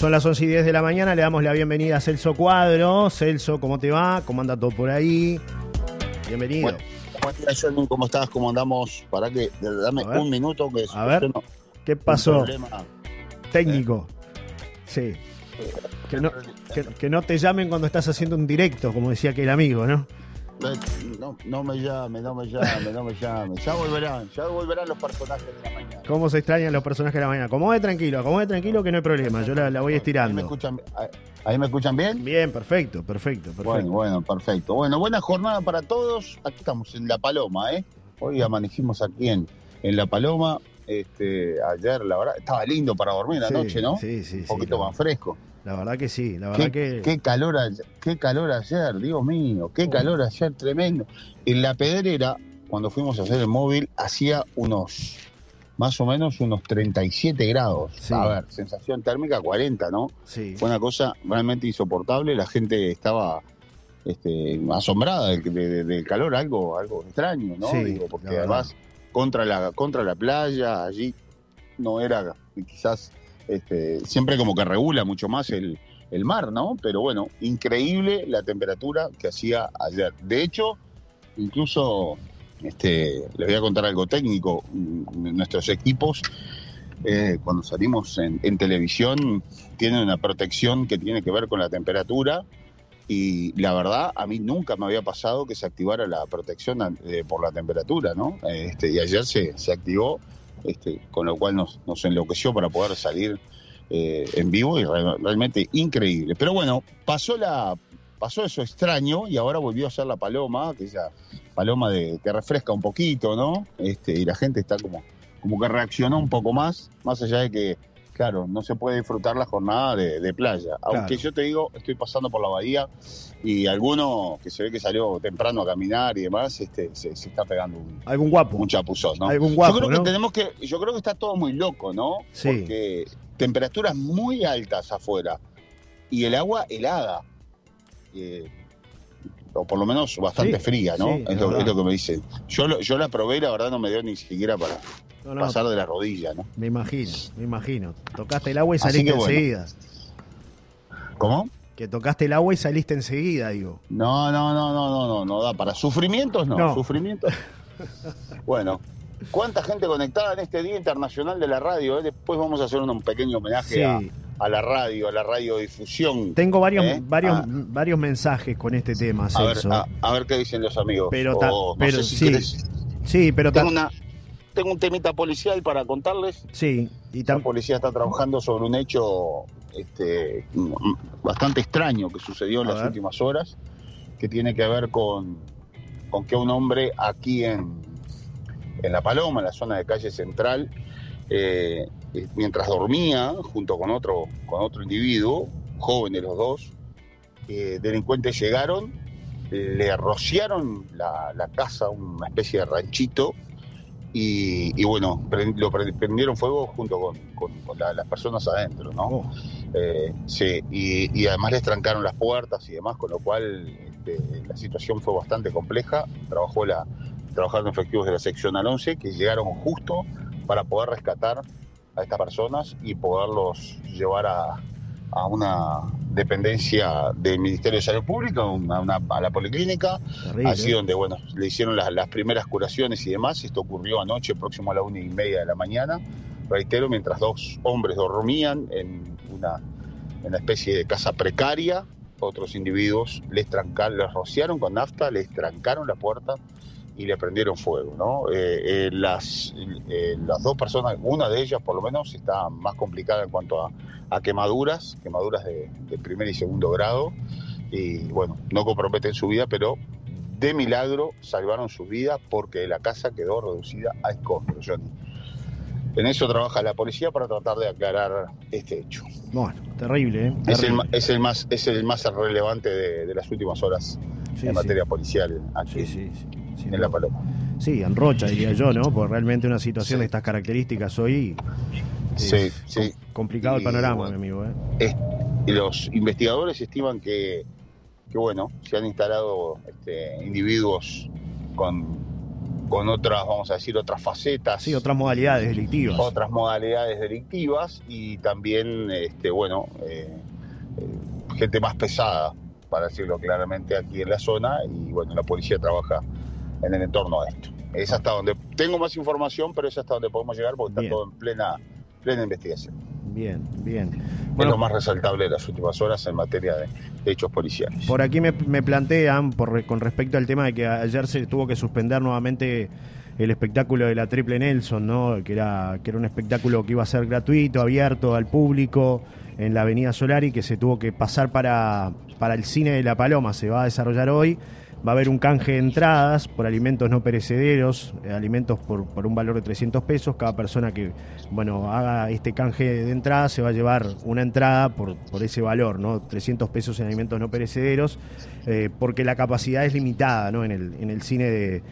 Son las 11 y 10 de la mañana, le damos la bienvenida a Celso Cuadro. Celso, ¿cómo te va? ¿Cómo anda todo por ahí? Bienvenido. Bueno, ¿Cómo estás? ¿Cómo andamos? Para que dame un minuto que A ver, ¿qué pasó? Técnico. Sí. Que no, que no te llamen cuando estás haciendo un directo, como decía aquel amigo, ¿no? No, no me llame, no me llame, no me llame. Ya volverán, ya volverán los personajes de la mañana. ¿Cómo se extrañan los personajes de la mañana? Como es tranquilo, como es tranquilo que no hay problema, yo la, voy estirando. ¿Ahí me, escuchan, ¿Ahí me escuchan bien? Bien, perfecto, perfecto, perfecto. Bueno, bueno, perfecto. Bueno, buena jornada para todos. Aquí estamos en La Paloma, ¿eh? Hoy amanecimos aquí en, en La Paloma. Este, ayer, la verdad, estaba lindo para dormir la noche, ¿no? Sí, sí, Un poquito más fresco. La verdad que sí, la verdad que... Qué calor, qué calor ayer, Dios mío, qué calor ayer, tremendo. En la pedrera, cuando fuimos a hacer el móvil, hacía unos, más o menos unos 37 grados. A ver, sensación térmica 40, ¿no? Sí. Fue una cosa realmente insoportable, la gente estaba este, asombrada del, calor, algo, algo extraño, ¿no? Digo, porque además contra la, contra la playa, allí no era quizás este, siempre como que regula mucho más el, mar, ¿no? Pero bueno, increíble la temperatura que hacía ayer. De hecho, incluso este, les voy a contar algo técnico. Nuestros equipos, eh, cuando salimos en, televisión, tienen una protección que tiene que ver con la temperatura. Y la verdad, a mí nunca me había pasado que se activara la protección eh, por la temperatura, ¿no? Este, y ayer se, se activó este, con lo cual nos, enloqueció para poder salir eh, en vivo y realmente increíble. Pero bueno, pasó la pasó eso extraño y ahora volvió a ser la paloma, que esa paloma de, que refresca un poquito, ¿no? Este, y la gente está como, como que reaccionó un poco más, más allá de que claro, no se puede disfrutar la jornada de, playa. Aunque yo te digo, estoy pasando por la bahía y alguno que se ve que salió temprano a caminar y demás, este, se, está pegando un, algún guapo, un chapuzón, ¿no? Algún guapo, yo creo que tenemos que, yo creo que está todo muy loco, ¿no? Sí. Porque temperaturas muy altas afuera y el agua helada. Eh, o por lo menos bastante fría, ¿no? es, lo, que me dicen. Yo, yo la probé y la verdad no me dio ni siquiera para, pasar de la rodilla, ¿no? Me imagino, me imagino. Tocaste el agua y saliste enseguida. ¿Cómo? Que tocaste el agua y saliste enseguida, digo. No, no, no, no, no, no, no da para sufrimientos, no. Sufrimientos. bueno, ¿cuánta gente conectada en este Día Internacional de la Radio? Eh? Después vamos a hacer un pequeño homenaje a, la radio, a la radiodifusión. Tengo varios, ¿eh? varios, ah. varios mensajes con este tema, Celso. A ver, qué dicen los amigos. Pero, pero sí, sí, pero tengo una tengo un temita policial para contarles. Sí, y La policía está trabajando sobre un hecho este, bastante extraño que sucedió en las últimas horas, que tiene que ver con, con que un hombre aquí en, en La Paloma, en la zona de calle central, eh, mientras dormía junto con otro, con otro individuo, jóvenes los dos, eh, delincuentes llegaron, le rociaron la, la casa, una especie de ranchito, y, bueno, lo prendieron fuego junto con, las personas adentro, ¿no? Oh. Eh, sí, y, además les trancaron las puertas y demás, con lo cual este, la situación fue bastante compleja. Trabajó la, trabajaron efectivos de la sección al 11 que llegaron justo para poder rescatar a estas personas y poderlos llevar a, a una dependencia del Ministerio de Salud Pública, a la policlínica, así donde bueno le hicieron las, primeras curaciones y demás. Esto ocurrió anoche, próximo a la una y media de la mañana, reitero, mientras dos hombres dormían en una, especie de casa precaria, otros individuos les trancaron, les rociaron con nafta, les trancaron la puerta y le prendieron fuego. ¿no? Eh, eh, las, eh, las dos personas, una de ellas por lo menos, está más complicada en cuanto a, quemaduras, quemaduras de, primer y segundo grado, y bueno, no comprometen su vida, pero de milagro salvaron su vida porque la casa quedó reducida a escombros, Johnny. En eso trabaja la policía para tratar de aclarar este hecho. Bueno, terrible, ¿eh? Es, el, más, es el más relevante de, las últimas horas en materia policial aquí. Sí, en La Paloma. Sí, en Rocha, diría yo, ¿no? Porque realmente una situación de estas características hoy. sí, sí. Complicado el panorama, mi amigo. ¿eh? y los investigadores estiman que, que, bueno, se han instalado este, individuos con con otras, vamos a decir, otras facetas. Sí, otras modalidades delictivas. Otras modalidades delictivas y también, este, bueno, eh, eh, gente más pesada, para decirlo claramente, aquí en la zona y bueno, la policía trabaja en el entorno de esto. Es hasta donde tengo más información, pero es hasta donde podemos llegar porque está todo en plena, plena investigación. Bien, bien. Bueno, es lo más resaltable de las últimas horas en materia de, hechos policiales. Por aquí me, plantean, por, con respecto al tema de que ayer se tuvo que suspender nuevamente el espectáculo de la Triple Nelson, ¿no? que, era, que era un espectáculo que iba a ser gratuito, abierto al público en la Avenida Solari, que se tuvo que pasar para, para el cine de La Paloma, se va a desarrollar hoy Va a haber un canje de entradas por alimentos no perecederos, eh, alimentos por, por, un valor de 300 pesos. Cada persona que bueno haga este canje de entrada se va a llevar una entrada por, por ese valor, ¿no? 300 pesos en alimentos no perecederos, eh, porque la capacidad es limitada ¿no? en, el, en el cine de,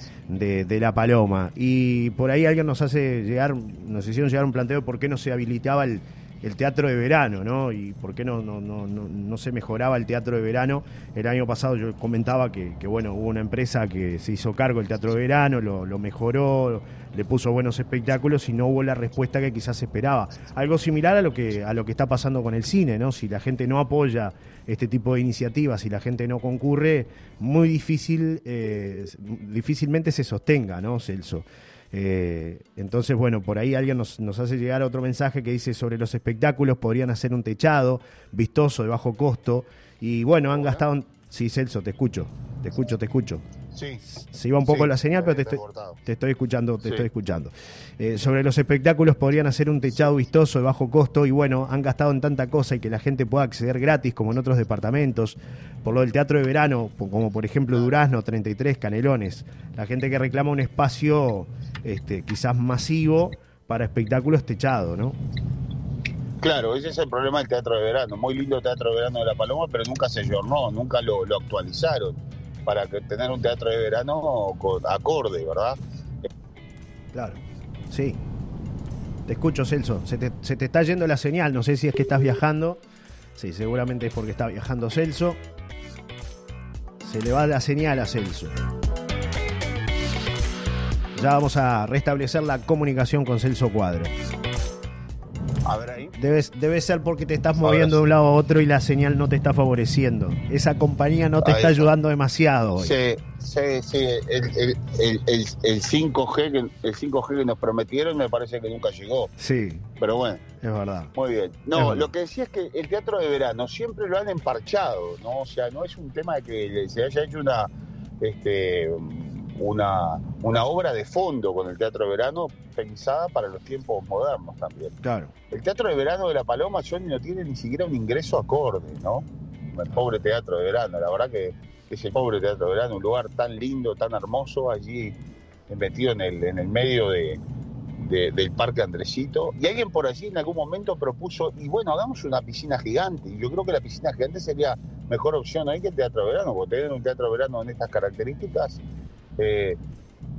de, La Paloma. Y por ahí alguien nos hace llegar, nos hicieron llegar un planteo de por qué no se habilitaba el el teatro de verano, ¿no? Y por qué no, no, no, no, se mejoraba el teatro de verano. El año pasado yo comentaba que, bueno, hubo una empresa que se hizo cargo del teatro de verano, lo, mejoró, le puso buenos espectáculos y no hubo la respuesta que quizás esperaba. Algo similar a lo que, a lo que está pasando con el cine, ¿no? Si la gente no apoya este tipo de iniciativas, si la gente no concurre, muy difícil, eh, difícilmente se sostenga, ¿no, Celso? Eh, entonces, bueno, por ahí alguien nos, nos, hace llegar otro mensaje que dice sobre los espectáculos podrían hacer un techado vistoso de bajo costo. Y bueno, han gastado... Sí, Celso, te escucho, te escucho, te escucho. Sí. Se iba un poco la señal, pero te estoy, te estoy, escuchando, te estoy escuchando. Eh, sobre los espectáculos podrían hacer un techado vistoso de bajo costo y bueno, han gastado en tanta cosa y que la gente pueda acceder gratis como en otros departamentos. Por lo del teatro de verano, como por ejemplo Durazno, 33, Canelones. La gente que reclama un espacio este, quizás masivo para espectáculos techados, ¿no? Claro, ese es el problema del teatro de verano. Muy lindo el teatro de verano de La Paloma, pero nunca se llornó, nunca lo, lo actualizaron para tener un teatro de verano con acorde, ¿verdad? Claro, sí. Te escucho, Celso. Se te, se te está yendo la señal. No sé si es que estás viajando. Sí, seguramente es porque está viajando Celso. Se le va la señal a Celso. Ya vamos a restablecer la comunicación con Celso Cuadro. A ver ahí. Debe, ser porque te estás moviendo de un lado a otro y la señal no te está favoreciendo. Esa compañía no te está, ayudando demasiado. Sí, sí, sí. El, el, 5G que, el 5G que nos prometieron me parece que nunca llegó. Sí. Pero bueno. Es verdad. Muy bien. No, lo que decía es que el teatro de verano siempre lo han emparchado, ¿no? O sea, no es un tema de que se haya hecho una. Este, una, una obra de fondo con el Teatro de Verano pensada para los tiempos modernos también. Claro. El Teatro de Verano de La Paloma, Johnny, no tiene ni siquiera un ingreso acorde, ¿no? El pobre Teatro de Verano, la verdad que es el pobre Teatro de Verano, un lugar tan lindo, tan hermoso, allí metido en el, en el medio de, del Parque Andresito. Y alguien por allí en algún momento propuso, y bueno, hagamos una piscina gigante. Y yo creo que la piscina gigante sería mejor opción ahí que el Teatro de Verano, porque tener un Teatro de Verano en estas características eh,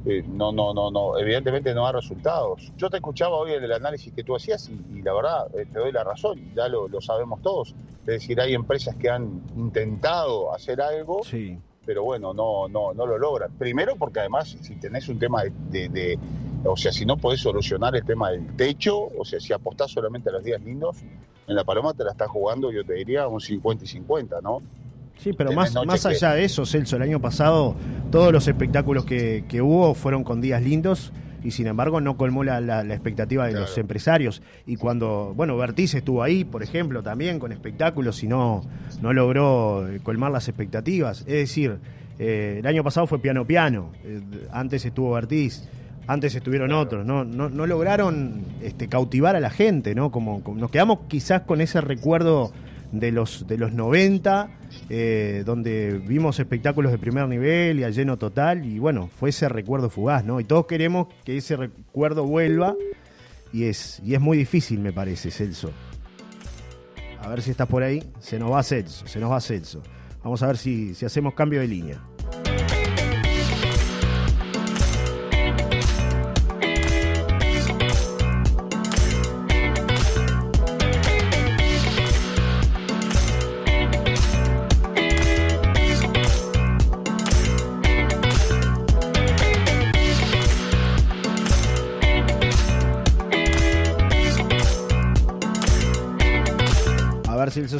eh, no, no, no, no, evidentemente no da resultados. Yo te escuchaba hoy el análisis que tú hacías y, la verdad eh, te doy la razón, ya lo, sabemos todos. Es decir, hay empresas que han intentado hacer algo, pero bueno, no, no, no lo logran. Primero porque además si tenés un tema de, o sea, si no podés solucionar el tema del techo, o sea, si apostás solamente a los días lindos, en la Paloma te la estás jugando, yo te diría, un 50 y 50, ¿no? Sí, pero más, más allá de eso, Celso, el año pasado todos los espectáculos que, hubo fueron con días lindos y sin embargo no colmó la, la, expectativa de los empresarios. Y cuando, bueno, Bertiz estuvo ahí, por ejemplo, también con espectáculos y no, no logró eh, colmar las expectativas. Es decir, eh, el año pasado fue piano piano, eh, antes estuvo Bertiz. Antes estuvieron otros, ¿no? No, no lograron este, cautivar a la gente, ¿no? como, nos quedamos quizás con ese recuerdo de los, de los 90, eh, donde vimos espectáculos de primer nivel y a lleno total, y bueno, fue ese recuerdo fugaz, ¿no? Y todos queremos que ese recuerdo vuelva, y es, y es muy difícil, me parece, Celso. A ver si estás por ahí. Se nos va Celso, se nos va Celso. Vamos a ver si, si hacemos cambio de línea.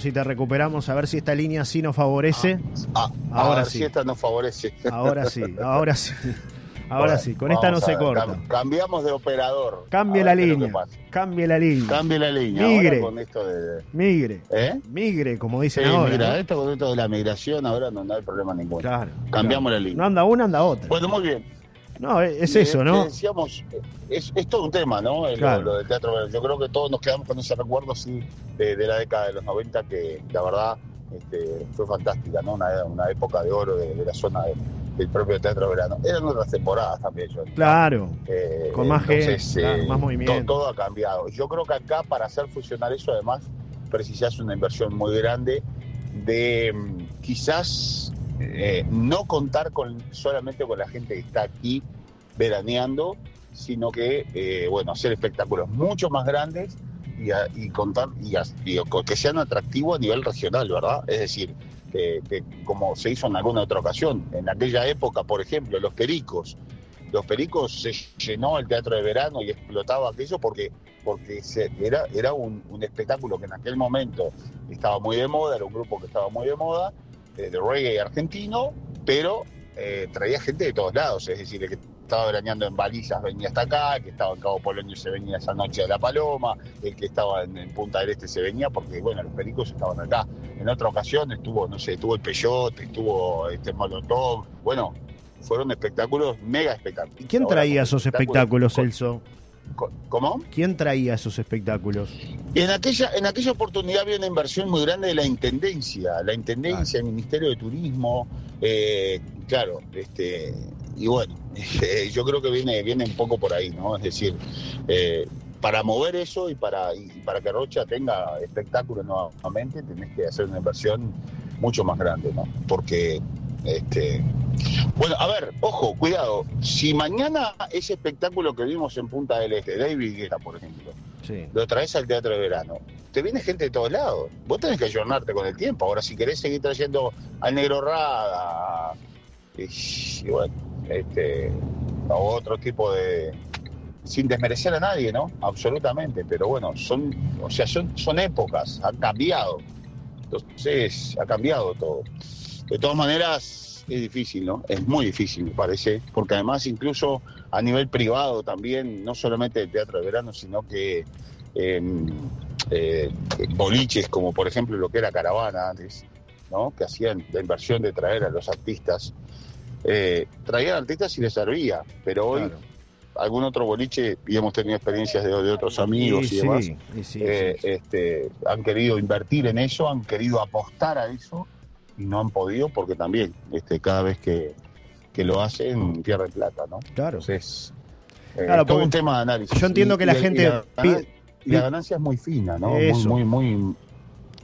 Si te recuperamos, a ver si esta línea sí nos favorece. Ah, ah, ahora sí. Si esta nos favorece. Ahora sí, ahora sí. Ahora sí, con esta no se corta. cambiamos de operador. Cambie la línea. Cambie la línea. Cambie la línea. Migre. con esto de, Migre. ¿Eh? Migre, como dicen sí, ahora. Mira, esto con esto de la migración ahora no, hay problema ninguno. Claro. Cambiamos la línea. No anda una, anda otra. Bueno, muy bien. No, es eso, ¿no? Decíamos, es, es, todo un tema, ¿no? Lo, del teatro. Yo creo que todos nos quedamos con ese recuerdo, sí, de, la década de los 90, que la verdad este, fue fantástica, ¿no? Una, una época de oro de, la zona del propio Teatro Verano. Eran otras temporadas también, yo. Claro. Eh, con más gente, eh, más movimiento. Todo, ha cambiado. Yo creo que acá, para hacer funcionar eso, además, precisas una inversión muy grande de mm, quizás eh, no contar con solamente con la gente que está aquí veraneando, sino que, eh, bueno, hacer espectáculos mucho más grandes y, contar y, que sean atractivos a nivel regional, ¿verdad? Es decir, que, como se hizo en alguna otra ocasión, en aquella época, por ejemplo, los pericos, los pericos se llenó el teatro de verano y explotaba aquello porque porque era, era un, espectáculo que en aquel momento estaba muy de moda, era un grupo que estaba muy de moda, de reggae argentino, pero eh, traía gente de todos lados, es decir, el que estaba veraneando en balizas venía hasta acá, el que estaba en Cabo Polonio se venía esa noche de La Paloma, el que estaba en, Punta del Este se venía porque, bueno, los pericos estaban acá. En otra ocasión estuvo, no sé, estuvo el Peyote, estuvo este Molotov, bueno, fueron espectáculos, mega espectáculos. ¿Y quién traía esos espectáculos, Celso? ¿Cómo? ¿Quién traía esos espectáculos? En aquella, en aquella oportunidad había una inversión muy grande de la Intendencia, la Intendencia, el Ministerio de Turismo, eh, claro, este, y bueno, eh, yo creo que viene, viene un poco por ahí, ¿no? Es decir, eh, para mover eso y para, y para que Rocha tenga espectáculo nuevamente, tenés que hacer una inversión mucho más grande, ¿no? Porque este, bueno, a ver, ojo, cuidado. Si mañana ese espectáculo que vimos en Punta del Este, David Guetta, por ejemplo, lo traes al teatro de verano, te viene gente de todos lados. Vos tenés que ayornarte con el tiempo. Ahora, si querés seguir trayendo al Negro Rada, y, bueno, este, o otro tipo de. Sin desmerecer a nadie, ¿no? Absolutamente. Pero bueno, son, o sea, son, son épocas, han cambiado. Entonces, ha cambiado todo. De todas maneras, es difícil, ¿no? Es muy difícil, me parece, porque además incluso a nivel privado también, no solamente el teatro de verano, sino que em, eh, boliches como por ejemplo lo que era Caravana antes, ¿no? Que hacían la inversión de traer a los artistas. Eh, traían artistas y les servía, pero hoy algún otro boliche, y hemos tenido experiencias de, otros amigos y demás, eh, este, han querido invertir en eso, han querido apostar a eso y no han podido porque también este, cada vez que, lo hacen pierden plata, ¿no? Claro. Entonces, eh, claro, todo un tema de análisis. Yo entiendo que la gente... Y la, ganancia es muy fina, ¿no? Muy, muy,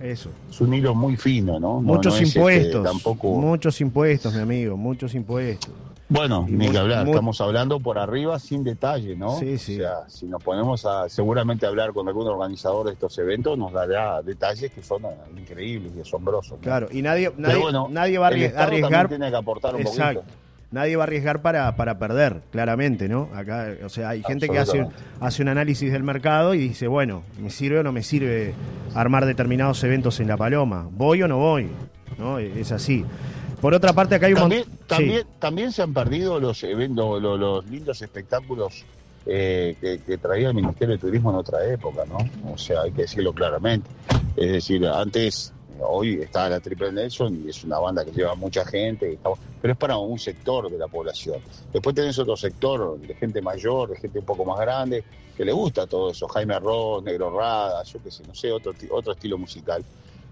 Eso. Es un hilo muy fino, ¿no? Muchos este, impuestos. tampoco... Muchos impuestos, mi amigo, muchos impuestos. Bueno, ni que hablar, estamos hablando por arriba sin detalle, ¿no? Sí, sí. O sea, si nos ponemos a seguramente hablar con algún organizador de estos eventos, nos dará detalles que son increíbles y asombrosos. Claro, y nadie, nadie, nadie va a arriesgar. tiene que aportar un Exacto. Nadie va a arriesgar para, para perder, claramente, ¿no? Acá, o sea, hay gente que hace, hace un análisis del mercado y dice, bueno, ¿me sirve o no me sirve armar determinados eventos en La Paloma? ¿Voy o no voy? ¿No? Es así. Por otra parte, acá hay un también, también, también, se han perdido los eventos, los, lindos espectáculos eh, que, traía el Ministerio de Turismo en otra época, ¿no? O sea, hay que decirlo claramente. Es decir, antes, hoy está la Triple Nelson y es una banda que lleva mucha gente, pero es para un sector de la población. Después tenés otro sector de gente mayor, de gente un poco más grande, que le gusta todo eso, Jaime Ross, Negro Rada, yo qué sé, no sé, otro, otro estilo musical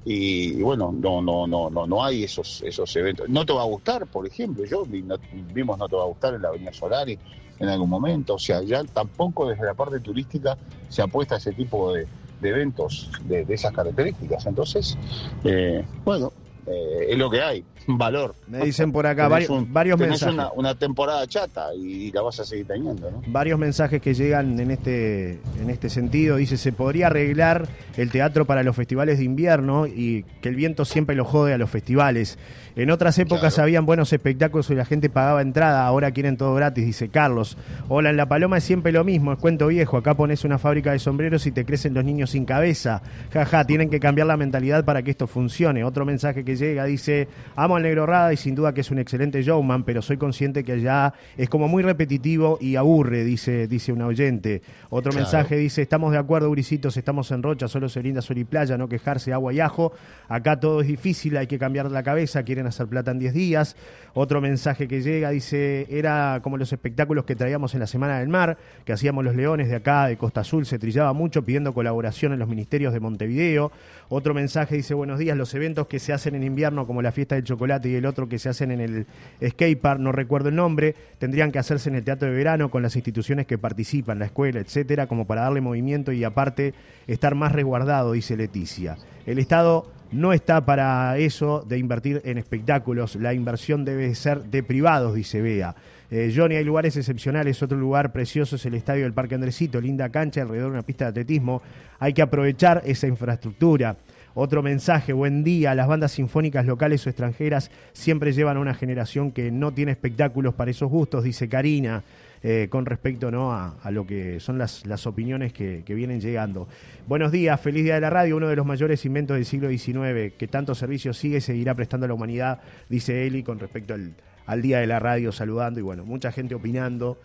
y, bueno, no, no, no, no, no hay esos, esos eventos. No te va a gustar, por ejemplo, yo vimos no te va a gustar en la Avenida Solari en algún momento, o sea, ya tampoco desde la parte turística se apuesta a ese tipo de, eventos de, esas características. Entonces, eh, bueno, eh, es lo que hay, valor. Me dicen por acá varios, varios mensajes. Una, una, temporada chata y, la vas a seguir teniendo, ¿no? Varios mensajes que llegan en este, en este sentido. Dice, se podría arreglar el teatro para los festivales de invierno y que el viento siempre lo jode a los festivales. En otras épocas habían buenos espectáculos y la gente pagaba entrada, ahora quieren todo gratis, dice Carlos. Hola, en La Paloma es siempre lo mismo, es cuento viejo, acá pones una fábrica de sombreros y te crecen los niños sin cabeza. Jaja, tienen que cambiar la mentalidad para que esto funcione. Otro mensaje que llega dice, amo al negro Rada y sin duda que es un excelente showman, pero soy consciente que allá es como muy repetitivo y aburre, dice, dice un oyente. Otro mensaje dice, estamos de acuerdo, Uricitos, estamos en Rocha, solo se brinda sol y playa, no quejarse, agua y ajo. Acá todo es difícil, hay que cambiar la cabeza, quieren hacer plata en 10 días. Otro mensaje que llega dice, era como los espectáculos que traíamos en la Semana del Mar, que hacíamos los leones de acá, de Costa Azul, se trillaba mucho pidiendo colaboración en los ministerios de Montevideo. Otro mensaje dice, buenos días, los eventos que se hacen en invierno, como la fiesta del chocolate y el otro que se hacen en el skate park, no recuerdo el nombre, tendrían que hacerse en el teatro de verano con las instituciones que participan, la escuela, etcétera, como para darle movimiento y aparte estar más resguardado, dice Leticia. El Estado no está para eso de invertir en espectáculos. La inversión debe ser de privados, dice Bea. Eh, Johnny, hay lugares excepcionales. Otro lugar precioso es el estadio del Parque Andresito, linda cancha alrededor de una pista de atletismo. Hay que aprovechar esa infraestructura. Otro mensaje, buen día. Las bandas sinfónicas locales o extranjeras siempre llevan a una generación que no tiene espectáculos para esos gustos, dice Karina. Eh, con respecto ¿no? a, lo que son las, las opiniones que, vienen llegando. Buenos días, feliz día de la radio, uno de los mayores inventos del siglo XIX, que tanto servicio sigue y seguirá prestando a la humanidad, dice Eli con respecto al, al Día de la Radio saludando y bueno, mucha gente opinando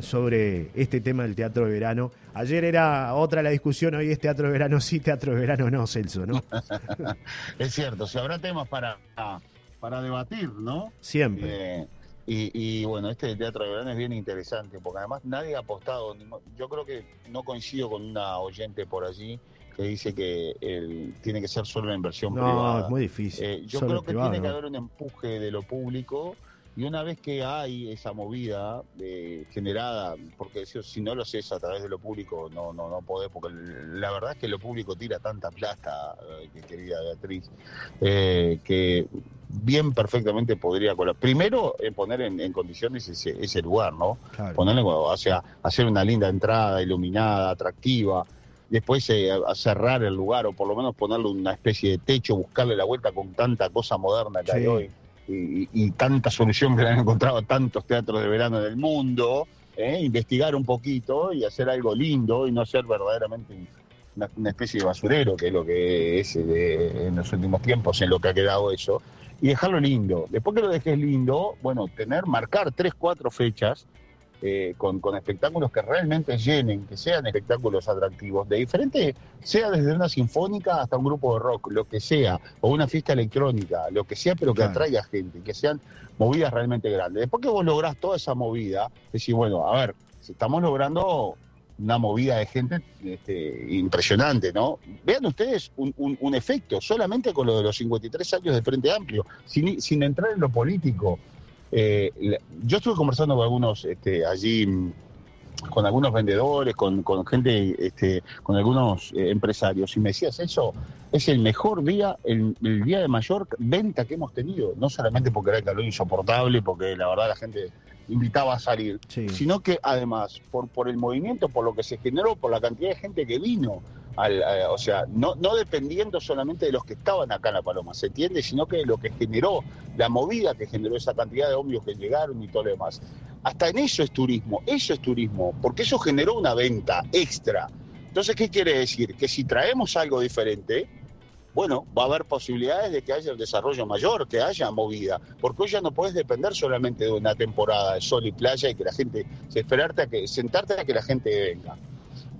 sobre este tema del teatro de verano. Ayer era otra la discusión, hoy es teatro de verano sí, teatro de verano no, Celso, ¿no? es cierto, si habrá temas para, para debatir, ¿no? Siempre. Eh, y, bueno, este teatro de verano es bien interesante, porque además nadie ha apostado, yo creo que no coincido con una oyente por allí que dice que el, tiene que ser solo una inversión no, privada. No, es muy difícil. Eh, yo creo que tiene que haber un empuje de lo público y una vez que hay esa movida eh, generada, porque si no lo haces a través de lo público, no no no podés, porque la verdad es que lo público tira tanta plata, eh, que querida Beatriz, que bien perfectamente podría colaborar. Primero, eh, poner en, condiciones ese, ese, lugar, ¿no? Ponerle, o sea, hacer una linda entrada iluminada, atractiva. Después eh, cerrar el lugar o por lo menos ponerle una especie de techo, buscarle la vuelta con tanta cosa moderna que hay hoy y, tanta solución que le han encontrado tantos teatros de verano en el mundo. ¿eh? investigar un poquito y hacer algo lindo y no ser verdaderamente una, especie de basurero, que es lo que es en los últimos tiempos, en lo que ha quedado eso y dejarlo lindo. Después que lo dejes lindo, bueno, tener, marcar tres, cuatro fechas eh, con, con, espectáculos que realmente llenen, que sean espectáculos atractivos, de diferente, sea desde una sinfónica hasta un grupo de rock, lo que sea, o una fiesta electrónica, lo que sea, pero que atraiga gente, que sean movidas realmente grandes. Después que vos lográs toda esa movida, decís, bueno, a ver, si estamos logrando una movida de gente este, impresionante, ¿no? Vean ustedes un, efecto, solamente con lo de los 53 años de Frente Amplio, sin, sin entrar en lo político. Eh, yo estuve conversando con algunos este, allí, con algunos vendedores, con, gente, este, con algunos eh, empresarios, y me decías, eso es el mejor día, el, el, día de mayor venta que hemos tenido, no solamente porque era el calor insoportable, porque la verdad la gente invitaba a salir, sino que además por, por el movimiento, por lo que se generó, por la cantidad de gente que vino, al, o sea, no, no dependiendo solamente de los que estaban acá en La Paloma, se entiende, sino que lo que generó, la movida que generó esa cantidad de hombres que llegaron y todo lo demás. Hasta en eso es turismo, eso es turismo, porque eso generó una venta extra. Entonces, ¿qué quiere decir? Que si traemos algo diferente, bueno, va a haber posibilidades de que haya un desarrollo mayor, que haya movida, porque hoy ya no puedes depender solamente de una temporada de sol y playa y que la gente, esperarte a que, sentarte a que la gente venga.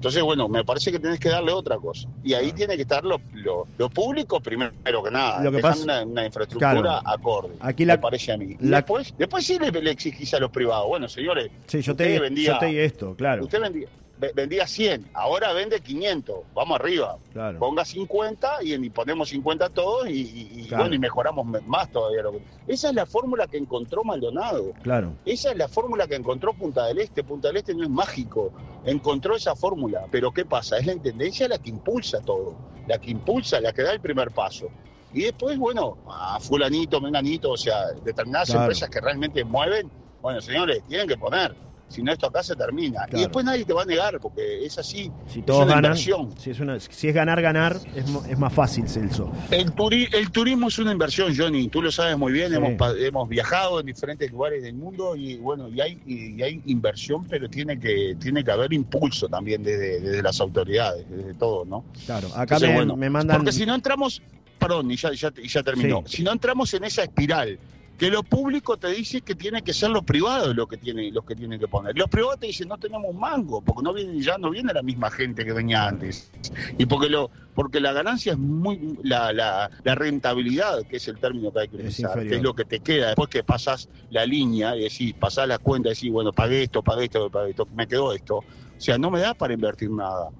Entonces, bueno, me parece que tienes que darle otra cosa. Y ahí tiene que estar lo, lo, público primero que nada. Lo que pasa, una, infraestructura acorde. Aquí la, me parece a mí. después, después sí le, exigís a los privados. Bueno, señores, sí, yo te, vendía, yo te esto, claro. Usted vendía, vendía 100, ahora vende 500, vamos arriba. Ponga 50 y, ponemos 50 todos y, bueno, y mejoramos más todavía. Esa es la fórmula que encontró Maldonado. Claro. Esa es la fórmula que encontró Punta del Este. Punta del Este no es mágico, encontró esa fórmula. Pero ¿qué pasa? Es la intendencia la que impulsa todo, la que impulsa, la que da el primer paso. Y después, bueno, a fulanito, menganito, o sea, determinadas empresas que realmente mueven, bueno, señores, tienen que poner si no esto acá se termina. Y después nadie te va a negar, porque es así. Si todos ganan, Si es, si es ganar, ganar, es, más fácil, Celso. El, el turismo es una inversión, Johnny, tú lo sabes muy bien, hemos, hemos viajado en diferentes lugares del mundo y bueno, y hay, y hay inversión, pero tiene que, tiene que haber impulso también desde, las autoridades, desde todo, ¿no? Claro, acá me, mandan... Porque si no entramos, perdón, y ya, ya, ya terminó, si no entramos en esa espiral que lo público te dice que tiene que ser lo privado lo que tiene, los que tienen que poner. Los privados te dicen no tenemos mango, porque no viene, ya no viene la misma gente que venía antes. Y porque lo, porque la ganancia es muy la, la, rentabilidad, que es el término que hay que utilizar, que es lo que te queda después que pasas la línea y decís, pasás la cuenta y decís, bueno, pagué esto, pagué esto, pagué esto, me quedó esto. O sea, no me da para invertir nada.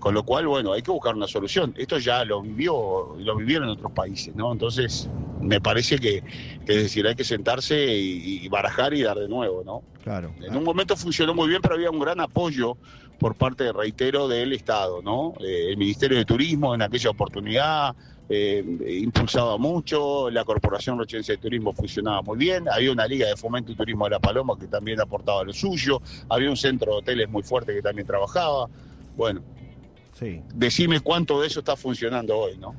Con lo cual, bueno, hay que buscar una solución. Esto ya lo vivió, lo vivieron en otros países, ¿no? Entonces, me parece que, es decir, hay que sentarse y, barajar y dar de nuevo, ¿no? Claro. En un momento funcionó muy bien, pero había un gran apoyo por parte, reitero, del Estado, ¿no? Eh, el Ministerio de Turismo en aquella oportunidad eh, impulsaba mucho, la Corporación Rochense de Turismo funcionaba muy bien, había una Liga de Fomento y Turismo de La Paloma que también aportaba lo suyo, había un centro de hoteles muy fuerte que también trabajaba. Bueno, Decime cuánto de eso está funcionando hoy, ¿no?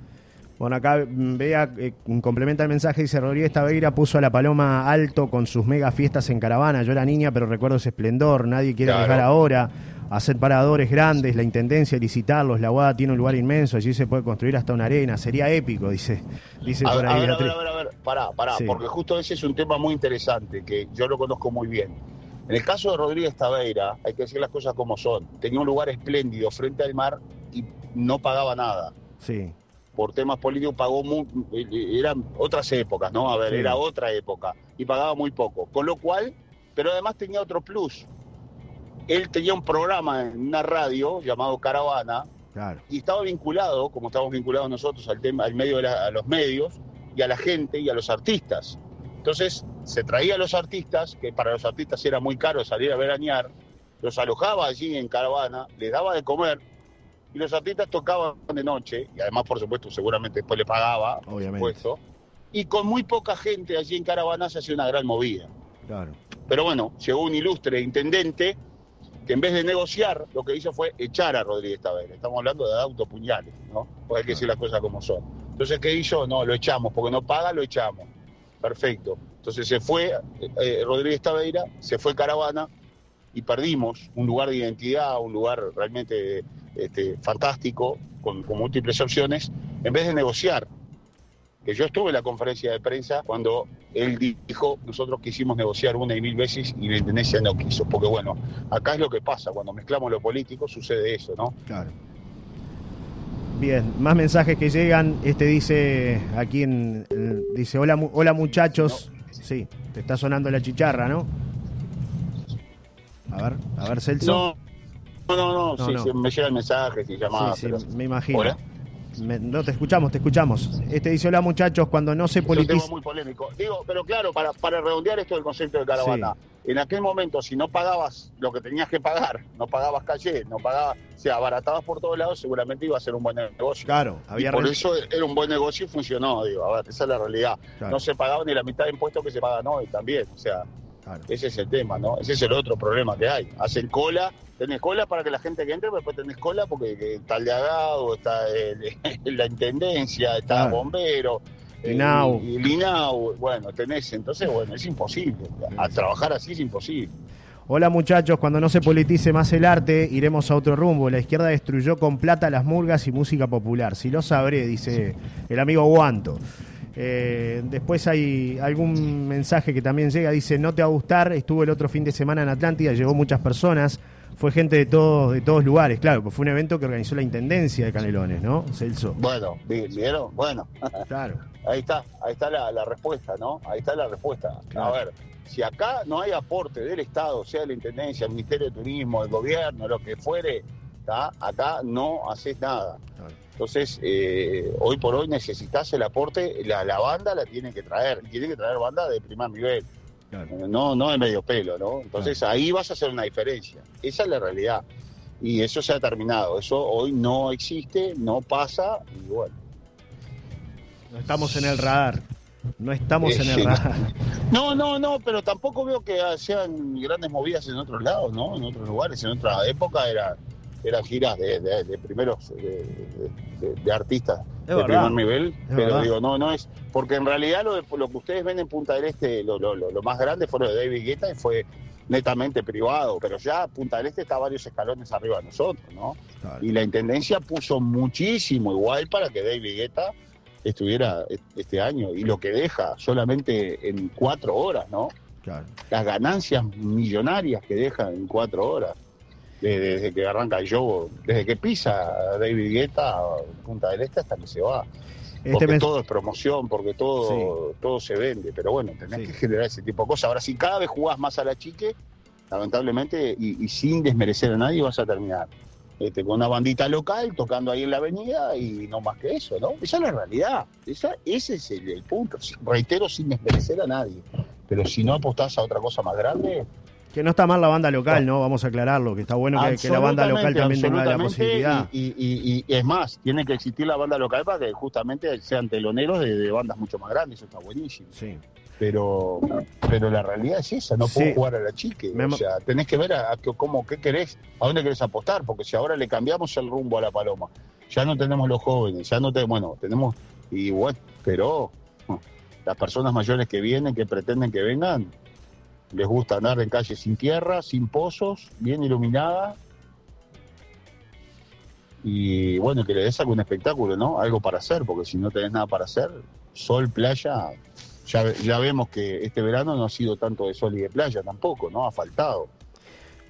Bueno, acá vea, eh, complementa el mensaje, dice Rodríguez Taveira puso a la paloma alto con sus mega fiestas en caravana. Yo era niña, pero recuerdo ese esplendor. Nadie quiere dejar ahora. Hacer paradores grandes, la intendencia, licitarlos. La Guada tiene un lugar inmenso, allí se puede construir hasta una arena. Sería épico, dice, dice por ahí. A ver, a ver, a ver, a ver, pará, pará, porque justo ese es un tema muy interesante que yo lo conozco muy bien. En el caso de Rodríguez Taveira, hay que decir las cosas como son. Tenía un lugar espléndido frente al mar y no pagaba nada. Sí. Por temas políticos pagó muy, eran otras épocas, ¿no? A ver, era otra época y pagaba muy poco. Con lo cual, pero además tenía otro plus. Él tenía un programa en una radio llamado Caravana claro. y estaba vinculado, como estamos vinculados nosotros al tema, al medio de a los medios y a la gente y a los artistas. Entonces, se traía a los artistas, que para los artistas era muy caro salir a veranear, los alojaba allí en caravana, les daba de comer, y los artistas tocaban de noche, y además, por supuesto, seguramente después le pagaba, Obviamente. y con muy poca gente allí en caravana se hacía una gran movida. Claro. Pero bueno, llegó un ilustre intendente que en vez de negociar, lo que hizo fue echar a Rodríguez Taveira. Estamos hablando de autopuñales, ¿no? Pues hay que decir las cosas como son. Entonces, ¿qué hizo? No, lo echamos, porque no paga, lo echamos. Perfecto. Entonces se fue eh, Rodríguez Taveira, se fue Caravana y perdimos un lugar de identidad, un lugar realmente este, fantástico, con, múltiples opciones, en vez de negociar. Que yo estuve en la conferencia de prensa cuando él dijo, nosotros quisimos negociar una y mil veces y la no quiso, porque bueno, acá es lo que pasa, cuando mezclamos lo político sucede eso, ¿no? Claro. Bien, más mensajes que llegan. Este dice aquí en, dice hola hola muchachos. Sí, te está sonando la chicharra, ¿no? A ver, a ver Celso. No, no, no, sí, Sí, me llegan mensajes y llamadas. Sí, me imagino no, te escuchamos, te escuchamos. Este dice, hola muchachos, cuando no se politiza... Es un tema muy polémico. Digo, pero claro, para, para redondear esto del concepto de caravana, en aquel momento, si no pagabas lo que tenías que pagar, no pagabas calle, no pagabas, o sea, abaratabas por todos lados, seguramente iba a ser un buen negocio. Claro, había... Y por eso era un buen negocio y funcionó, digo, a ver, esa es la realidad. No se pagaba ni la mitad de impuestos que se pagan hoy también, o sea... Ese es el tema, ¿no? Ese es el otro problema que hay. Hacen cola, tenés cola para que la gente que entre, pero después tenés cola porque está el de Agado, está la intendencia, está el bombero. El INAU. El INAU, bueno, tenés, entonces, bueno, es imposible. A trabajar así es imposible. Hola muchachos, cuando no se politice más el arte, iremos a otro rumbo. La izquierda destruyó con plata las murgas y música popular. Si lo sabré, dice el amigo Guanto. Eh, después hay algún mensaje que también llega, dice, no te va a gustar, estuvo el otro fin de semana en Atlántida, llegó muchas personas, fue gente de todos, de todos lugares, claro, pues fue un evento que organizó la Intendencia de Canelones, ¿no, Celso? Bueno, ¿vieron? Bueno. Claro. ahí está, ahí está la, respuesta, ¿no? Ahí está la respuesta. A ver, si acá no hay aporte del Estado, sea de la Intendencia, el Ministerio de Turismo, el gobierno, lo que fuere, acá no haces nada. Entonces, eh, hoy por hoy necesitas el aporte, la, la, banda la tiene que traer, y tiene que traer banda de primer nivel, no, no de medio pelo, ¿no? Entonces ahí vas a hacer una diferencia, esa es la realidad. Y eso se ha terminado, eso hoy no existe, no pasa, y bueno. No estamos en el radar. No estamos en el radar. No, no, no, pero tampoco veo que sean grandes movidas en otros lados, ¿no? En otros lugares. En otra época era, eran giras de, primeros de, artistas de primer nivel. pero digo, no, no es. Porque en realidad lo, lo que ustedes ven en Punta del Este, lo, lo, lo más grande fue lo de David Guetta y fue netamente privado, pero ya Punta del Este está varios escalones arriba de nosotros, ¿no? Y la Intendencia puso muchísimo igual para que David Guetta estuviera este año y lo que deja solamente en cuatro horas, ¿no? Las ganancias millonarias que deja en cuatro horas, desde, que arranca el show, desde que pisa David Guetta Punta del Este hasta que se va. Este porque todo es promoción, porque todo, todo se vende. Pero bueno, tenés que generar ese tipo de cosas. Ahora, si cada vez jugás más a la chique, lamentablemente, y, sin desmerecer a nadie, vas a terminar este, con una bandita local tocando ahí en la avenida y no más que eso, ¿no? Esa es la realidad. Esa, ese es el punto. Reitero, sin desmerecer a nadie. Pero si no apostás a otra cosa más grande, que no está mal la banda local, ¿no? Vamos a aclararlo, que está bueno que, la banda local también tenga la posibilidad. Y, es más, tiene que existir la banda local para que justamente sean teloneros de, bandas mucho más grandes, eso está buenísimo. Sí. Pero, pero la realidad es esa, no puedo jugar a la chique. O sea, tenés que ver a, cómo, qué querés, a dónde querés apostar, porque si ahora le cambiamos el rumbo a la paloma, ya no tenemos los jóvenes, ya no tenemos, bueno, tenemos, y bueno, pero las personas mayores que vienen, que pretenden que vengan, les gusta andar en calles sin tierra, sin pozos, bien iluminada. Y bueno, que le des algún espectáculo, ¿no? Algo para hacer, porque si no tenés nada para hacer, sol, playa, ya, ya vemos que este verano no ha sido tanto de sol y de playa tampoco, ¿no? Ha faltado.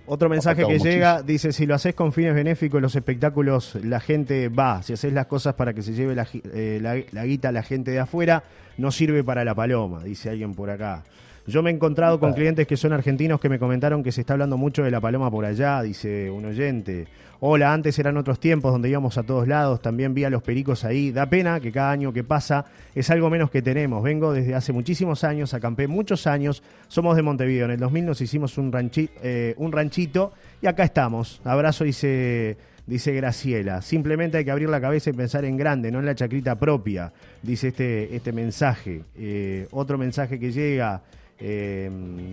Otro mensaje que llega dice, si lo haces con fines benéficos, los espectáculos, la gente va. Si haces las cosas para que se lleve la, eh, la, la guita a la gente de afuera, no sirve para la paloma, dice alguien por acá. Yo me he encontrado con clientes que son argentinos que me comentaron que se está hablando mucho de la paloma por allá, dice un oyente. Hola, antes eran otros tiempos donde íbamos a todos lados, también vi a los pericos ahí. Da pena que cada año que pasa es algo menos que tenemos. Vengo desde hace muchísimos años, acampé muchos años, somos de Montevideo. En el 2000 nos hicimos un, eh, un ranchito y acá estamos. Abrazo, dice dice Graciela. Simplemente hay que abrir la cabeza y pensar en grande, no en la chacrita propia, dice este, este mensaje. Eh, otro mensaje que llega. Eh,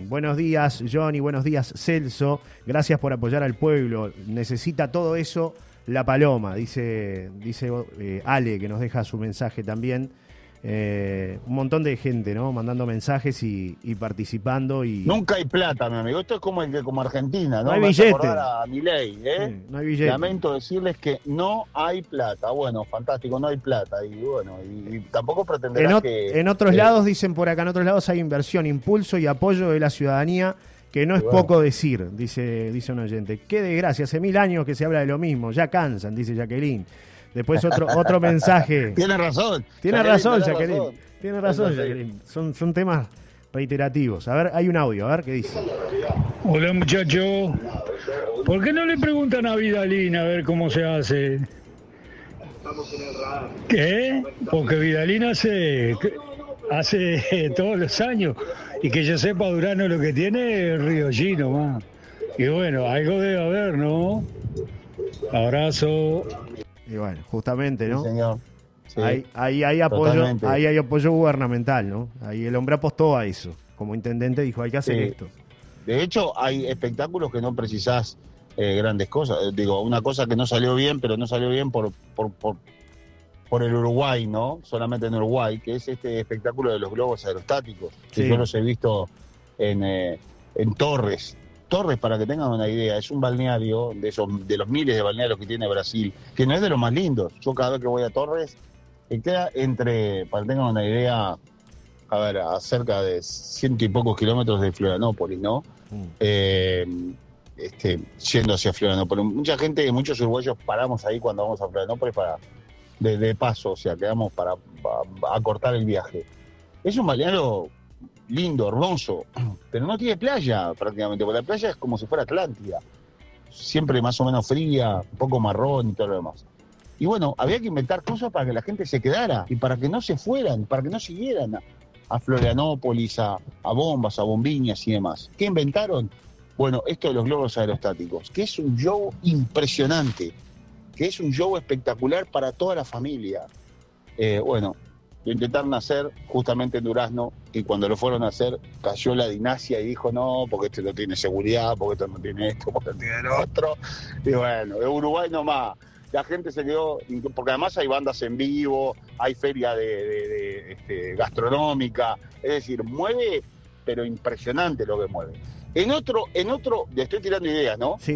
buenos días, Johnny. Buenos días, Celso. Gracias por apoyar al pueblo. Necesita todo eso la paloma, dice, dice eh, Ale, que nos deja su mensaje también. Eh, un montón de gente, ¿no? Mandando mensajes y, participando. y Nunca hay plata, mi amigo. Esto es como, el, como Argentina, ¿no? No hay billete. A ¿eh? no hay billete. Lamento decirles que no hay plata. Bueno, fantástico, no hay plata. Y bueno, y, tampoco pretenderán que... En otros lados, dicen por acá, en otros lados hay inversión, impulso y apoyo de la ciudadanía que no es poco decir, dice, dice un oyente. Qué desgracia, hace mil años que se habla de lo mismo, ya cansan, dice Jacqueline. Después otro, otro mensaje. Tiene razón. Tiene razón, Jacqueline. Tiene razón, Jacqueline. Son, son temas reiterativos. A ver, hay un audio, a ver qué dice. Hola muchacho. ¿Por qué no le preguntan a Vidalina a ver cómo se hace? ¿Qué? Porque Vidalina hace, hace todos los años. Y que yo sepa, Durano lo que tiene es Río Gino, más. Y bueno, algo debe haber, ¿no? Abrazo. Y bueno, justamente, ¿no? Sí, señor. ahí, hay apoyo, ahí hay apoyo gubernamental, ¿no? Ahí el hombre apostó a eso. Como intendente dijo, hay que hacer esto. De hecho, hay espectáculos que no precisás eh, grandes cosas. Eh, digo, una cosa que no salió bien, pero no salió bien por, por, por, el Uruguay, ¿no? Solamente en Uruguay, que es este espectáculo de los globos aerostáticos, que yo los he visto en, eh, en Torres, Torres, para que tengan una idea, es un balneario de esos de los miles de balnearios que tiene Brasil, que no es de los más lindos. Yo cada vez que voy a Torres, que queda entre, para que tengan una idea, a ver, a cerca de ciento y pocos kilómetros de Florianópolis, ¿no? Mm. Eh, este, yendo hacia Florianópolis. Mucha gente, muchos uruguayos paramos ahí cuando vamos a Florianópolis para, de, paso, o sea, quedamos para, para acortar el viaje. Es un balneario lindo, hermoso, pero no tiene playa prácticamente, porque la playa es como si fuera Atlántida, siempre más o menos fría, un poco marrón y todo lo demás. Y bueno, había que inventar cosas para que la gente se quedara y para que no se fueran, para que no siguieran a, Florianópolis, a, a, bombas, a bombiñas y demás. ¿Qué inventaron? Bueno, esto de los globos aerostáticos, que es un show impresionante, que es un show espectacular para toda la familia. Eh, bueno, lo intentaron hacer justamente en Durazno y cuando lo fueron a hacer cayó la dinastía y dijo no, porque este no tiene seguridad, porque este no tiene esto, porque este tiene lo otro. Y bueno, de Uruguay nomás. La gente se quedó, porque además hay bandas en vivo, hay feria de, este, gastronómica, es decir, mueve, pero impresionante lo que mueve. En otro, en otro, le estoy tirando ideas, ¿no? Sí.